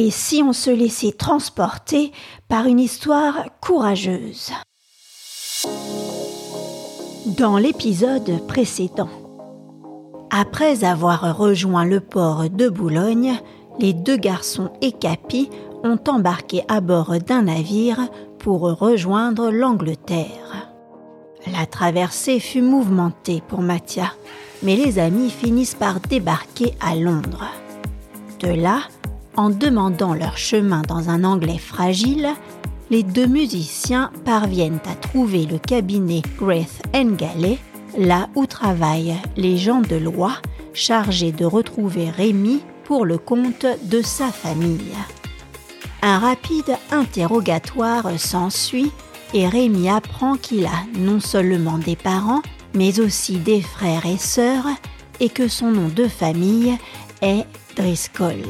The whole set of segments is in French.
Et si on se laissait transporter par une histoire courageuse Dans l'épisode précédent, après avoir rejoint le port de Boulogne, les deux garçons et Capi ont embarqué à bord d'un navire pour rejoindre l'Angleterre. La traversée fut mouvementée pour Mathia, mais les amis finissent par débarquer à Londres. De là, en demandant leur chemin dans un anglais fragile, les deux musiciens parviennent à trouver le cabinet Graith Galley, là où travaillent les gens de loi chargés de retrouver Rémi pour le compte de sa famille. Un rapide interrogatoire s'ensuit et Rémi apprend qu'il a non seulement des parents, mais aussi des frères et sœurs, et que son nom de famille est Driscoll.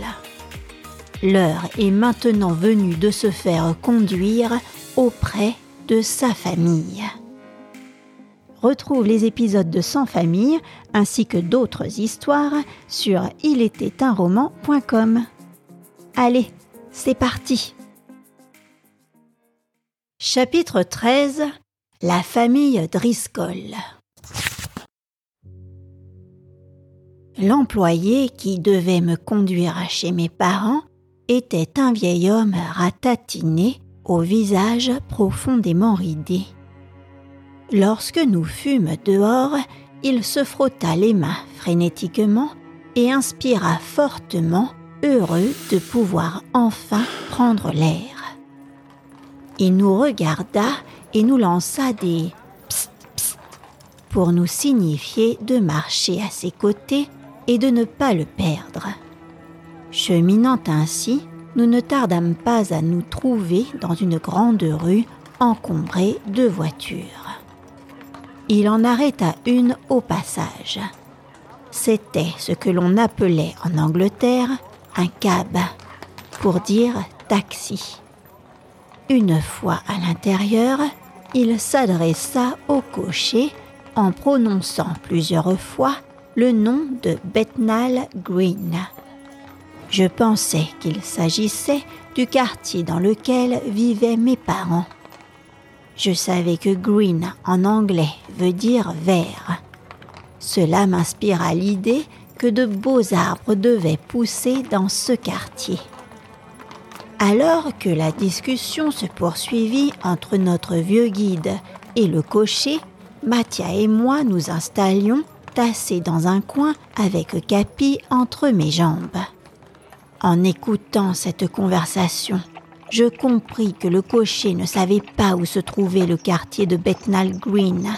L'heure est maintenant venue de se faire conduire auprès de sa famille. Retrouve les épisodes de Sans famille ainsi que d'autres histoires sur ilétaitunroman.com. Allez, c'est parti. Chapitre 13 La famille Driscoll. L'employé qui devait me conduire chez mes parents était un vieil homme ratatiné, au visage profondément ridé. Lorsque nous fûmes dehors, il se frotta les mains frénétiquement et inspira fortement, heureux de pouvoir enfin prendre l'air. Il nous regarda et nous lança des psst, psst pour nous signifier de marcher à ses côtés et de ne pas le perdre. Cheminant ainsi, nous ne tardâmes pas à nous trouver dans une grande rue encombrée de voitures il en arrêta une au passage. C'était ce que l'on appelait en Angleterre un cab, pour dire taxi. Une fois à l'intérieur, il s'adressa au cocher en prononçant plusieurs fois le nom de Bethnal Green. Je pensais qu'il s'agissait du quartier dans lequel vivaient mes parents. Je savais que green en anglais veut dire vert. Cela m'inspira l'idée que de beaux arbres devaient pousser dans ce quartier. Alors que la discussion se poursuivit entre notre vieux guide et le cocher, Mathia et moi nous installions tassés dans un coin avec Capi entre mes jambes. En écoutant cette conversation, je compris que le cocher ne savait pas où se trouvait le quartier de Bethnal Green.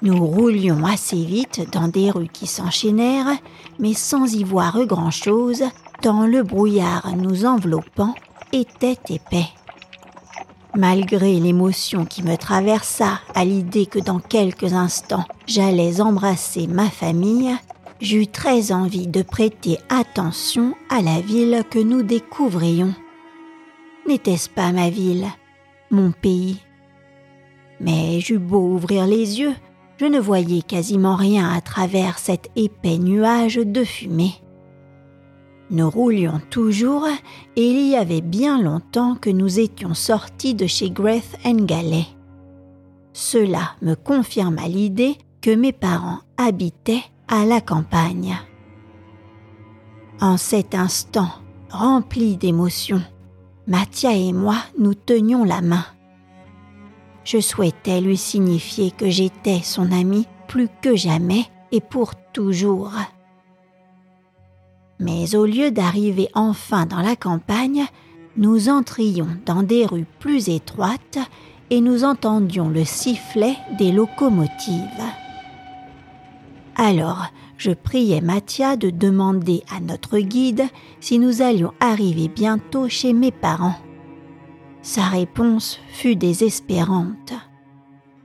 Nous roulions assez vite dans des rues qui s'enchaînèrent, mais sans y voir grand-chose, tant le brouillard nous enveloppant était épais. Malgré l'émotion qui me traversa à l'idée que dans quelques instants j'allais embrasser ma famille, j'eus très envie de prêter attention à la ville que nous découvrions. N'était-ce pas ma ville, mon pays? Mais j'eus beau ouvrir les yeux, je ne voyais quasiment rien à travers cet épais nuage de fumée. Nous roulions toujours et il y avait bien longtemps que nous étions sortis de chez Graith Galley. Cela me confirma l'idée que mes parents habitaient à la campagne. En cet instant rempli d'émotion, Mathia et moi nous tenions la main. Je souhaitais lui signifier que j'étais son ami plus que jamais et pour toujours. Mais au lieu d'arriver enfin dans la campagne, nous entrions dans des rues plus étroites et nous entendions le sifflet des locomotives. Alors, je priais Mathia de demander à notre guide si nous allions arriver bientôt chez mes parents. Sa réponse fut désespérante.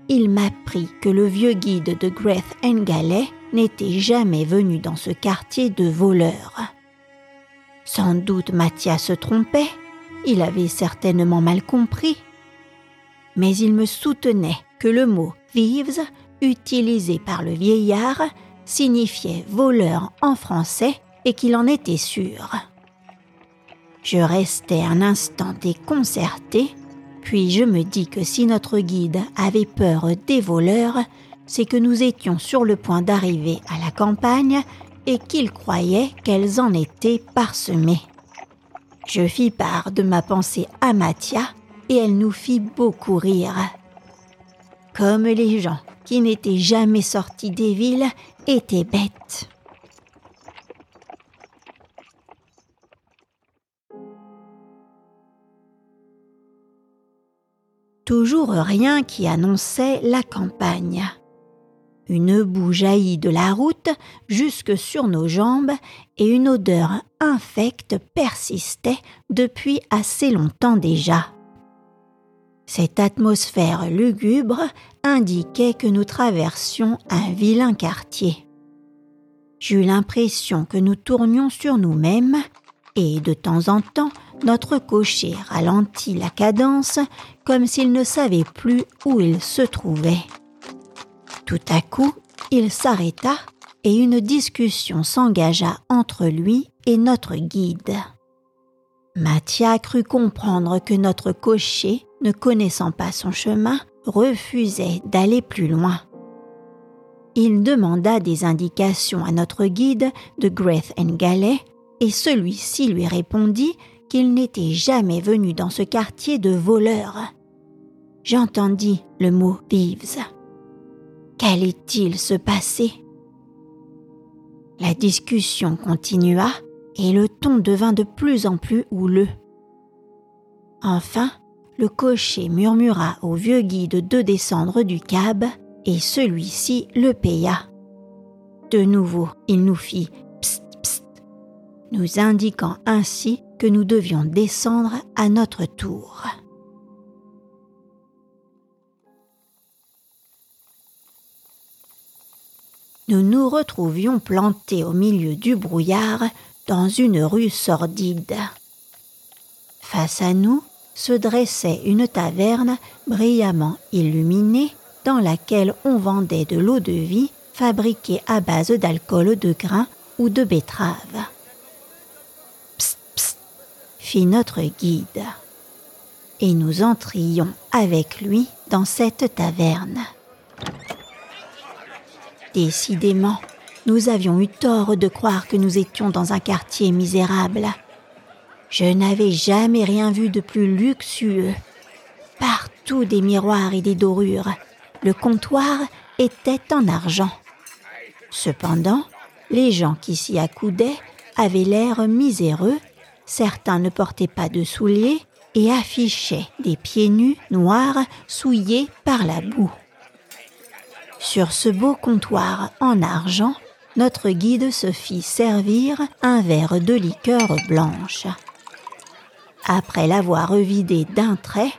Il m'apprit que le vieux guide de Greth Galley n'était jamais venu dans ce quartier de voleurs. Sans doute Mathia se trompait, il avait certainement mal compris. Mais il me soutenait que le mot thieves, utilisé par le vieillard, signifiait voleur en français et qu'il en était sûr. Je restais un instant déconcerté, puis je me dis que si notre guide avait peur des voleurs, c'est que nous étions sur le point d'arriver à la campagne et qu'il croyait qu'elles en étaient parsemées. Je fis part de ma pensée à Mathia et elle nous fit beaucoup rire. Comme les gens qui n'étaient jamais sortis des villes étaient bêtes. Toujours rien qui annonçait la campagne. Une boue jaillit de la route jusque sur nos jambes et une odeur infecte persistait depuis assez longtemps déjà. Cette atmosphère lugubre indiquait que nous traversions un vilain quartier. J'eus l'impression que nous tournions sur nous-mêmes et de temps en temps notre cocher ralentit la cadence comme s'il ne savait plus où il se trouvait. Tout à coup, il s'arrêta et une discussion s'engagea entre lui et notre guide. Mathia crut comprendre que notre cocher, ne connaissant pas son chemin, refusait d'aller plus loin. Il demanda des indications à notre guide de Greth Galley et celui-ci lui répondit qu'il n'était jamais venu dans ce quartier de voleurs. J'entendis le mot thieves. Qu'allait-il se passer? La discussion continua et le ton devint de plus en plus houleux. Enfin, le cocher murmura au vieux guide de descendre du cab et celui-ci le paya. De nouveau, il nous fit pst pst, nous indiquant ainsi que nous devions descendre à notre tour. Nous nous retrouvions plantés au milieu du brouillard dans une rue sordide. Face à nous se dressait une taverne brillamment illuminée dans laquelle on vendait de l'eau de vie fabriquée à base d'alcool de grain ou de betterave. Psst, psst, fit notre guide. Et nous entrions avec lui dans cette taverne. Décidément, nous avions eu tort de croire que nous étions dans un quartier misérable. Je n'avais jamais rien vu de plus luxueux. Partout des miroirs et des dorures. Le comptoir était en argent. Cependant, les gens qui s'y accoudaient avaient l'air miséreux, certains ne portaient pas de souliers et affichaient des pieds nus noirs souillés par la boue. Sur ce beau comptoir en argent, notre guide se fit servir un verre de liqueur blanche. Après l'avoir vidé d'un trait,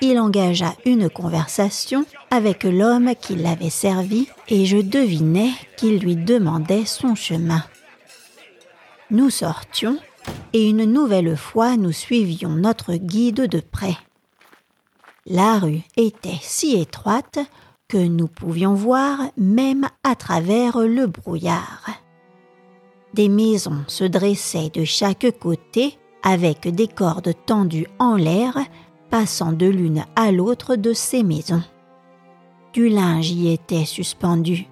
il engagea une conversation avec l'homme qui l'avait servi et je devinais qu'il lui demandait son chemin. Nous sortions et une nouvelle fois nous suivions notre guide de près. La rue était si étroite que nous pouvions voir même à travers le brouillard. Des maisons se dressaient de chaque côté avec des cordes tendues en l'air passant de l'une à l'autre de ces maisons. Du linge y était suspendu,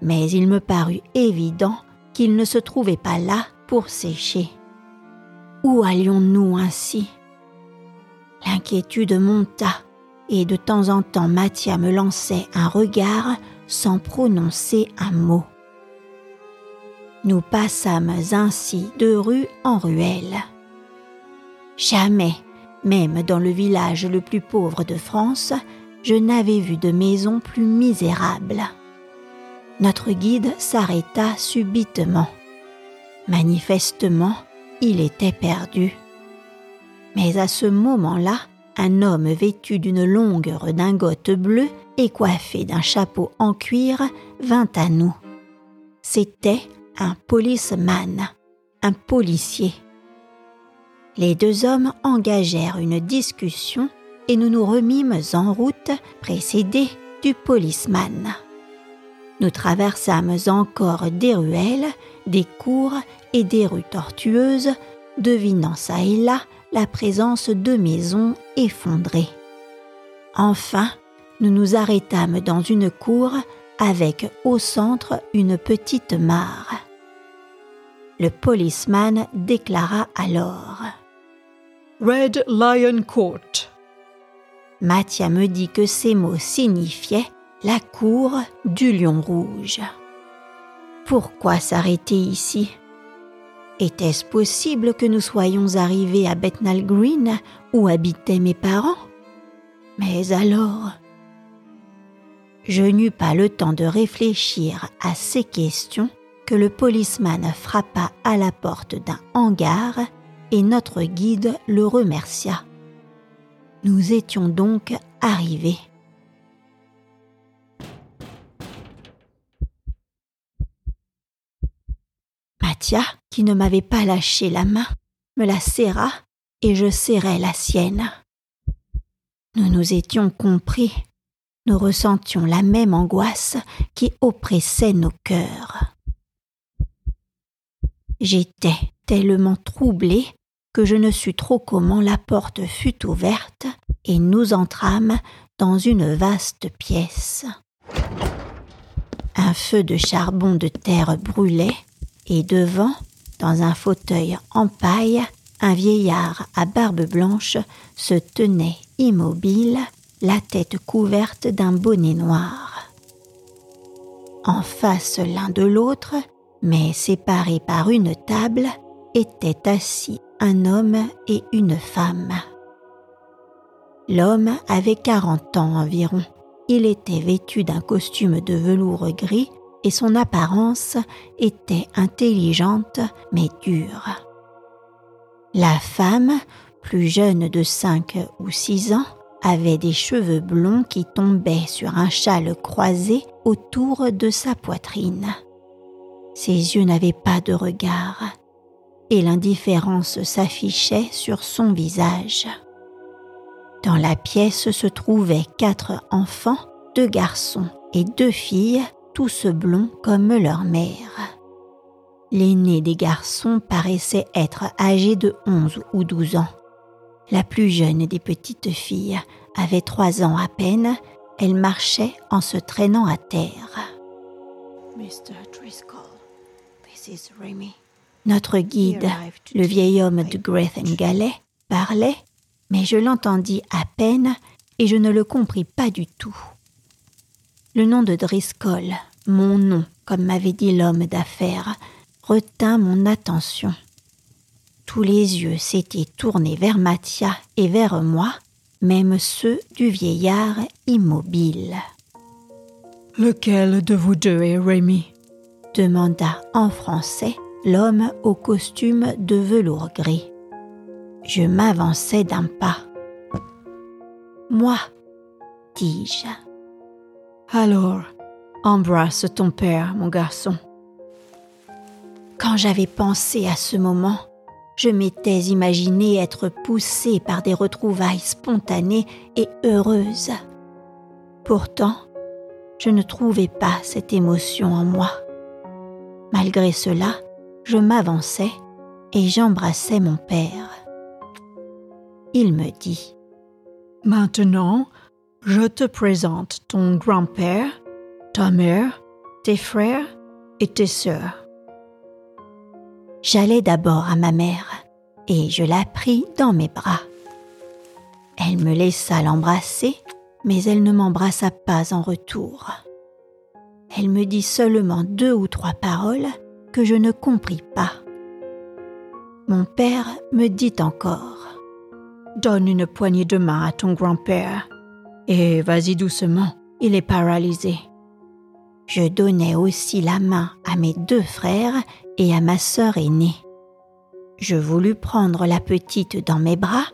mais il me parut évident qu'il ne se trouvait pas là pour sécher. Où allions-nous ainsi? L'inquiétude monta et de temps en temps Mathia me lançait un regard sans prononcer un mot. Nous passâmes ainsi de rue en ruelle. Jamais, même dans le village le plus pauvre de France, je n'avais vu de maison plus misérable. Notre guide s'arrêta subitement. Manifestement, il était perdu. Mais à ce moment-là, un homme vêtu d'une longue redingote bleue et coiffé d'un chapeau en cuir vint à nous. C'était un policeman, un policier. Les deux hommes engagèrent une discussion et nous nous remîmes en route précédés du policeman. Nous traversâmes encore des ruelles, des cours et des rues tortueuses devinant ça et là la présence de maisons effondrées. Enfin, nous nous arrêtâmes dans une cour avec au centre une petite mare. Le policeman déclara alors Red Lion Court. Mathia me dit que ces mots signifiaient la cour du lion rouge. Pourquoi s'arrêter ici? Était-ce possible que nous soyons arrivés à Bethnal Green où habitaient mes parents? Mais alors Je n'eus pas le temps de réfléchir à ces questions que le policeman frappa à la porte d'un hangar et notre guide le remercia. Nous étions donc arrivés. Mathia, qui ne m'avait pas lâché la main, me la serra et je serrai la sienne. Nous nous étions compris. Nous ressentions la même angoisse qui oppressait nos cœurs. J'étais tellement troublée que je ne sus trop comment la porte fut ouverte et nous entrâmes dans une vaste pièce. Un feu de charbon de terre brûlait et devant, dans un fauteuil en paille, un vieillard à barbe blanche se tenait immobile, la tête couverte d'un bonnet noir. En face l'un de l'autre, mais séparés par une table, étaient assis un homme et une femme. L'homme avait quarante ans environ. Il était vêtu d'un costume de velours gris et son apparence était intelligente mais dure. La femme, plus jeune de cinq ou six ans, avait des cheveux blonds qui tombaient sur un châle croisé autour de sa poitrine. Ses yeux n'avaient pas de regard, et l'indifférence s'affichait sur son visage. Dans la pièce se trouvaient quatre enfants, deux garçons et deux filles, tous blonds comme leur mère. L'aîné des garçons paraissait être âgé de onze ou douze ans. La plus jeune des petites filles avait trois ans à peine, elle marchait en se traînant à terre. Notre guide, le vieil homme de Gallet, parlait, mais je l'entendis à peine et je ne le compris pas du tout. Le nom de Driscoll, mon nom, comme m'avait dit l'homme d'affaires, retint mon attention. Tous les yeux s'étaient tournés vers Mathia et vers moi, même ceux du vieillard immobile. Lequel de vous deux est Rémy demanda en français l'homme au costume de velours gris. Je m'avançai d'un pas. Moi, dis-je. Alors, embrasse ton père, mon garçon. Quand j'avais pensé à ce moment, je m'étais imaginé être poussé par des retrouvailles spontanées et heureuses. Pourtant, je ne trouvais pas cette émotion en moi. Malgré cela, je m'avançai et j'embrassai mon père. Il me dit Maintenant, je te présente ton grand-père, ta mère, tes frères et tes sœurs. J'allai d'abord à ma mère et je la pris dans mes bras. Elle me laissa l'embrasser, mais elle ne m'embrassa pas en retour. Elle me dit seulement deux ou trois paroles que je ne compris pas. Mon père me dit encore Donne une poignée de main à ton grand-père et vas-y doucement, il est paralysé. Je donnai aussi la main à mes deux frères et à ma sœur aînée. Je voulus prendre la petite dans mes bras,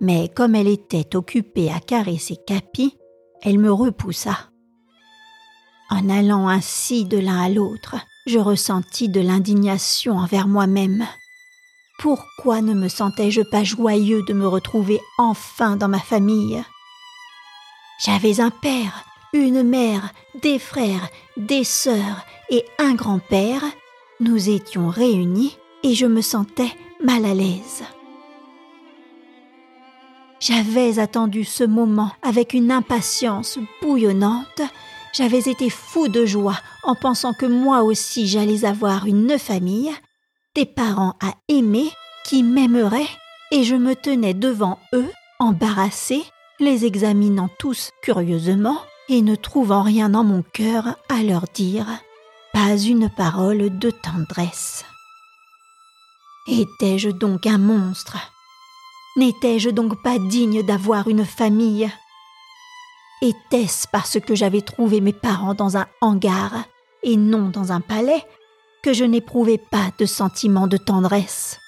mais comme elle était occupée à caresser Capi, elle me repoussa. En allant ainsi de l'un à l'autre, je ressentis de l'indignation envers moi-même. Pourquoi ne me sentais-je pas joyeux de me retrouver enfin dans ma famille? J'avais un père, une mère, des frères, des sœurs et un grand-père. Nous étions réunis et je me sentais mal à l'aise. J'avais attendu ce moment avec une impatience bouillonnante. J'avais été fou de joie en pensant que moi aussi j'allais avoir une famille, des parents à aimer qui m'aimeraient, et je me tenais devant eux, embarrassée, les examinant tous curieusement et ne trouvant rien dans mon cœur à leur dire, pas une parole de tendresse. Étais-je donc un monstre? N'étais-je donc pas digne d'avoir une famille? Était-ce parce que j'avais trouvé mes parents dans un hangar et non dans un palais que je n'éprouvais pas de sentiment de tendresse?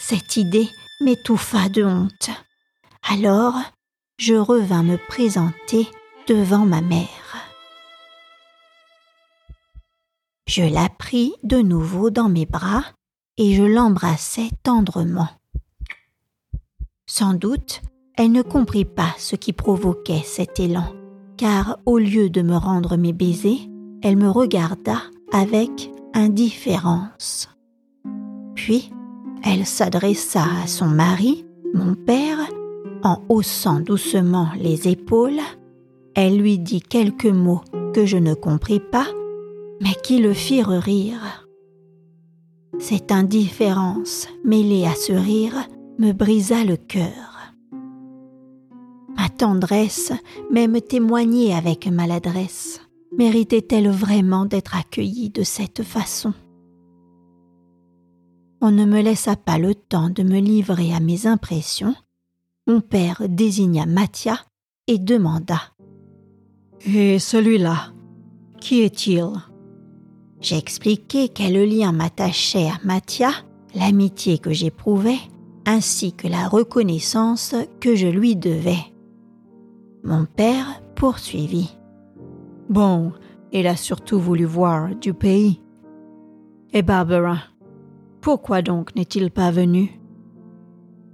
Cette idée m'étouffa de honte. Alors, je revins me présenter devant ma mère. Je la pris de nouveau dans mes bras et je l'embrassai tendrement. Sans doute, elle ne comprit pas ce qui provoquait cet élan, car au lieu de me rendre mes baisers, elle me regarda avec indifférence. Puis, elle s'adressa à son mari, mon père, en haussant doucement les épaules, elle lui dit quelques mots que je ne compris pas, mais qui le firent rire. Cette indifférence, mêlée à ce rire, me brisa le cœur. Tendresse, même témoignée avec maladresse, méritait-elle vraiment d'être accueillie de cette façon? On ne me laissa pas le temps de me livrer à mes impressions, mon père désigna Mathia et demanda. Et celui-là, qui est-il? J'expliquai quel lien m'attachait à Mathia, l'amitié que j'éprouvais, ainsi que la reconnaissance que je lui devais. Mon père poursuivit. Bon, il a surtout voulu voir du pays. Et Barbara, pourquoi donc n'est-il pas venu?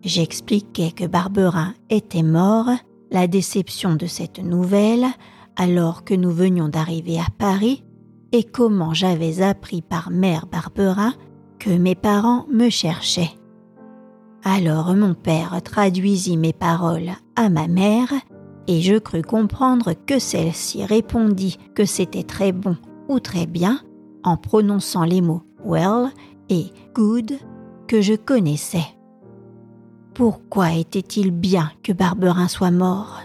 J'expliquai que Barberin était mort, la déception de cette nouvelle, alors que nous venions d'arriver à Paris, et comment j'avais appris par mère Barberin que mes parents me cherchaient. Alors mon père traduisit mes paroles à ma mère, et je crus comprendre que celle-ci répondit que c'était très bon ou très bien en prononçant les mots well et good que je connaissais. Pourquoi était-il bien que Barberin soit mort?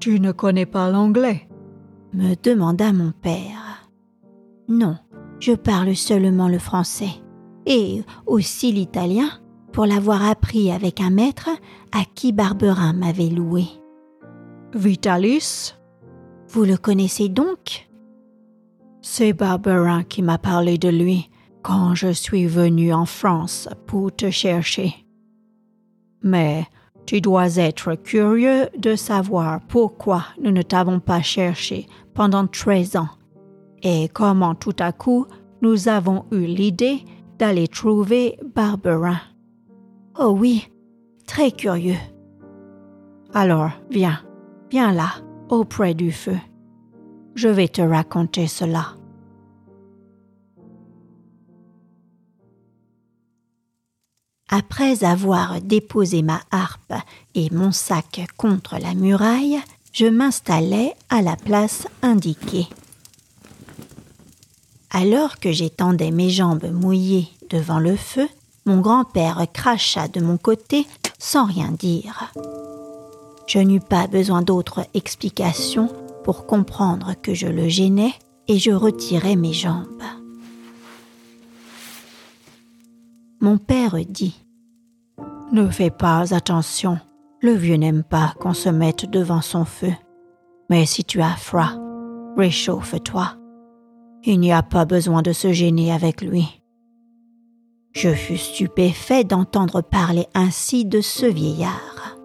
Tu ne connais pas l'anglais? me demanda mon père. Non, je parle seulement le français, et aussi l'italien, pour l'avoir appris avec un maître à qui Barberin m'avait loué. Vitalis? Vous le connaissez donc? C'est Barberin qui m'a parlé de lui quand je suis venu en France pour te chercher. Mais tu dois être curieux de savoir pourquoi nous ne t'avons pas cherché pendant treize ans et comment tout à coup nous avons eu l'idée d'aller trouver Barberin. Oh oui, très curieux. Alors, viens, viens là, auprès du feu. Je vais te raconter cela. Après avoir déposé ma harpe et mon sac contre la muraille, je m'installai à la place indiquée. Alors que j'étendais mes jambes mouillées devant le feu, mon grand-père cracha de mon côté sans rien dire. Je n'eus pas besoin d'autre explication pour comprendre que je le gênais et je retirai mes jambes. Mon père dit Ne fais pas attention, le vieux n'aime pas qu'on se mette devant son feu. Mais si tu as froid, réchauffe-toi. Il n'y a pas besoin de se gêner avec lui. Je fus stupéfait d'entendre parler ainsi de ce vieillard.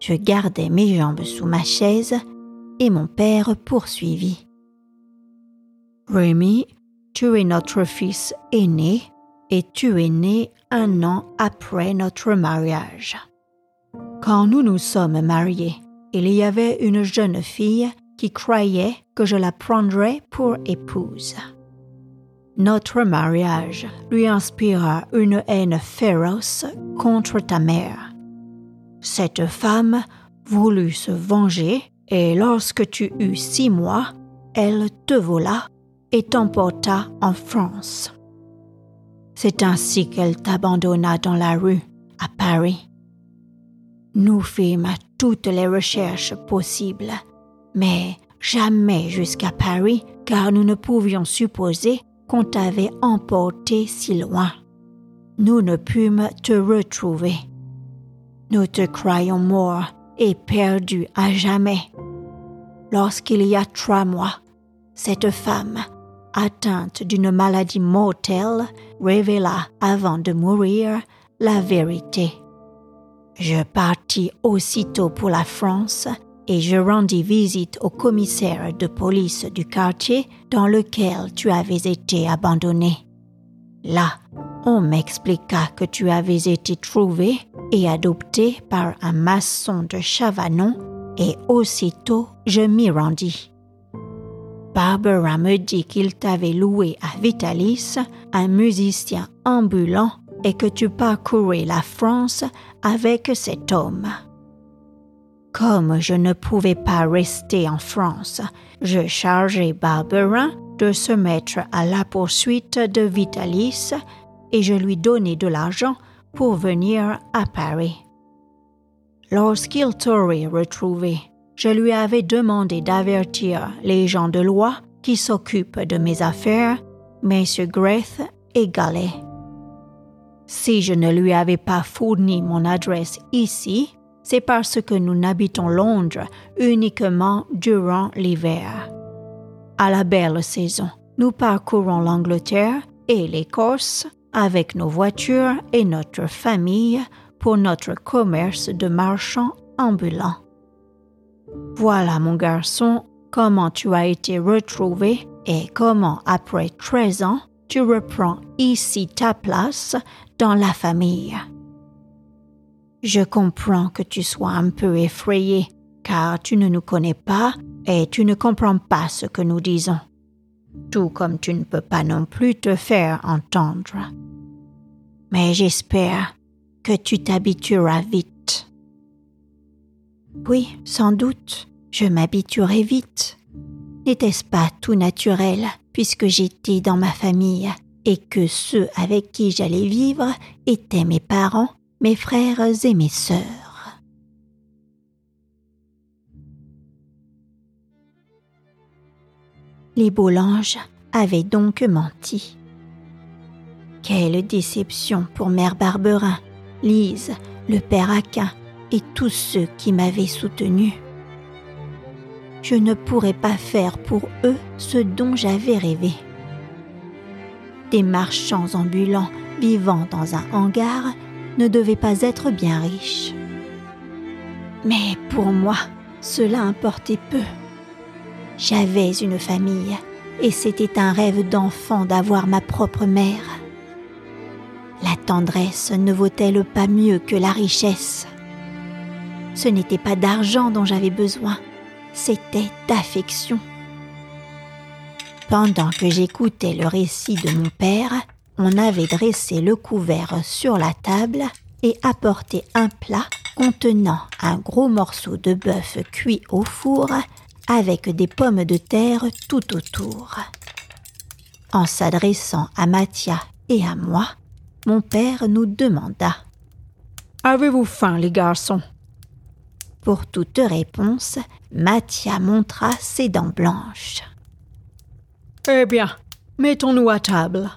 Je gardai mes jambes sous ma chaise et mon père poursuivit. Rémi, tu es notre fils aîné et tu es né un an après notre mariage. Quand nous nous sommes mariés, il y avait une jeune fille qui croyait que je la prendrais pour épouse. Notre mariage lui inspira une haine féroce contre ta mère. Cette femme voulut se venger et lorsque tu eus six mois, elle te vola et t'emporta en France. C'est ainsi qu'elle t'abandonna dans la rue à Paris. Nous fîmes toutes les recherches possibles, mais jamais jusqu'à Paris, car nous ne pouvions supposer t'avait emporté si loin. Nous ne pûmes te retrouver. Nous te croyons mort et perdu à jamais. Lorsqu'il y a trois mois, cette femme, atteinte d'une maladie mortelle, révéla avant de mourir la vérité. Je partis aussitôt pour la France et je rendis visite au commissaire de police du quartier dans lequel tu avais été abandonné. Là, on m'expliqua que tu avais été trouvé et adopté par un maçon de Chavanon et aussitôt je m'y rendis. Barbara me dit qu'il t'avait loué à Vitalis un musicien ambulant et que tu parcourais la France avec cet homme. Comme je ne pouvais pas rester en France, je chargeai Barbara de se mettre à la poursuite de Vitalis et je lui donnai de l'argent pour venir à Paris. Lorsqu'il t'aurait retrouvé, je lui avais demandé d'avertir les gens de loi qui s'occupent de mes affaires, messieurs Graith et Gallet. Si je ne lui avais pas fourni mon adresse ici, c'est parce que nous n'habitons Londres uniquement durant l'hiver. À la belle saison, nous parcourons l'Angleterre et l'Écosse avec nos voitures et notre famille pour notre commerce de marchands ambulants. Voilà, mon garçon, comment tu as été retrouvé et comment, après 13 ans, tu reprends ici ta place dans la famille. Je comprends que tu sois un peu effrayé, car tu ne nous connais pas et tu ne comprends pas ce que nous disons, tout comme tu ne peux pas non plus te faire entendre. Mais j'espère que tu t'habitueras vite. Oui, sans doute, je m'habituerai vite. N'était-ce pas tout naturel puisque j'étais dans ma famille et que ceux avec qui j'allais vivre étaient mes parents, mes frères et mes sœurs. Les Boulanges avaient donc menti. Quelle déception pour Mère Barberin, Lise, le père Aquin et tous ceux qui m'avaient soutenu. Je ne pourrais pas faire pour eux ce dont j'avais rêvé. Des marchands ambulants vivant dans un hangar ne devaient pas être bien riches. Mais pour moi, cela importait peu. J'avais une famille et c'était un rêve d'enfant d'avoir ma propre mère. La tendresse ne vaut-elle pas mieux que la richesse? Ce n'était pas d'argent dont j'avais besoin, c'était d'affection. Pendant que j'écoutais le récit de mon père, on avait dressé le couvert sur la table et apporté un plat contenant un gros morceau de bœuf cuit au four avec des pommes de terre tout autour. En s'adressant à Mathia et à moi, mon père nous demanda Avez-vous faim, les garçons? Pour toute réponse, Mathia montra ses dents blanches. Eh bien, mettons-nous à table,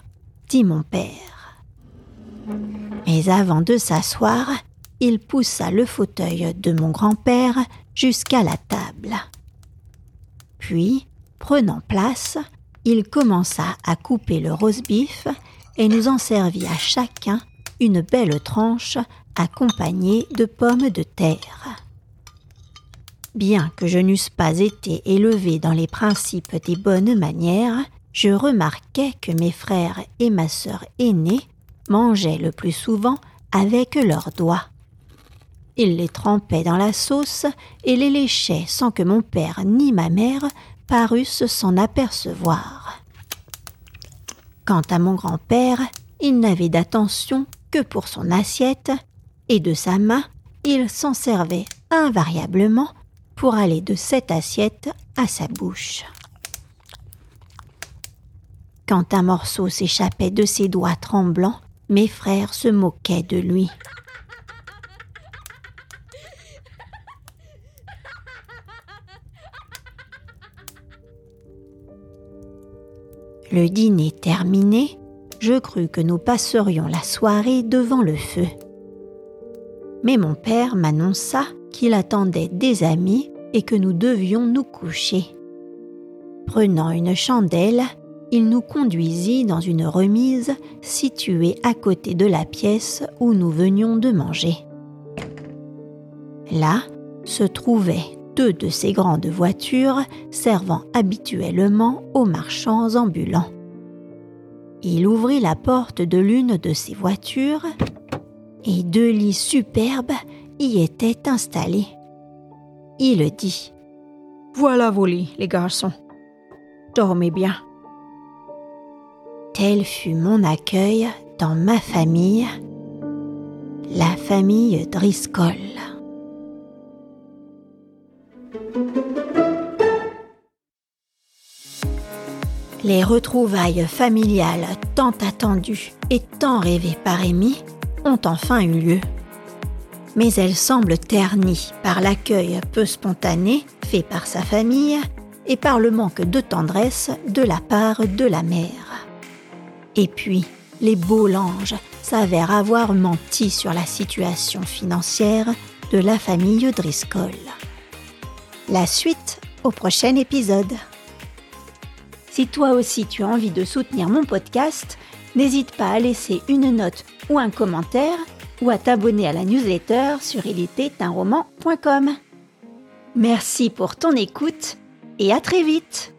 dit mon père. Mais avant de s'asseoir, il poussa le fauteuil de mon grand-père jusqu'à la table. Puis, prenant place, il commença à couper le roast-beef et nous en servit à chacun une belle tranche accompagnée de pommes de terre. Bien que je n'eusse pas été élevé dans les principes des bonnes manières, je remarquai que mes frères et ma sœur aînée mangeaient le plus souvent avec leurs doigts. Ils les trempaient dans la sauce et les léchaient sans que mon père ni ma mère parussent s'en apercevoir. Quant à mon grand-père, il n'avait d'attention que pour son assiette, et de sa main, il s'en servait invariablement pour aller de cette assiette à sa bouche. Quand un morceau s'échappait de ses doigts tremblants, mes frères se moquaient de lui. Le dîner terminé, je crus que nous passerions la soirée devant le feu. Mais mon père m'annonça qu'il attendait des amis et que nous devions nous coucher. Prenant une chandelle, il nous conduisit dans une remise située à côté de la pièce où nous venions de manger. Là se trouvaient deux de ces grandes voitures servant habituellement aux marchands ambulants. Il ouvrit la porte de l'une de ces voitures et deux lits superbes y étaient installés. Il dit Voilà vos lits, les garçons. Dormez bien. Tel fut mon accueil dans ma famille, la famille Driscoll. Les retrouvailles familiales tant attendues et tant rêvées par Amy ont enfin eu lieu. Mais elles semblent ternies par l'accueil peu spontané fait par sa famille et par le manque de tendresse de la part de la mère. Et puis, les beaux langes s'avèrent avoir menti sur la situation financière de la famille Driscoll. La suite au prochain épisode. Si toi aussi tu as envie de soutenir mon podcast, n'hésite pas à laisser une note ou un commentaire ou à t'abonner à la newsletter sur ilitétinroman.com. Merci pour ton écoute et à très vite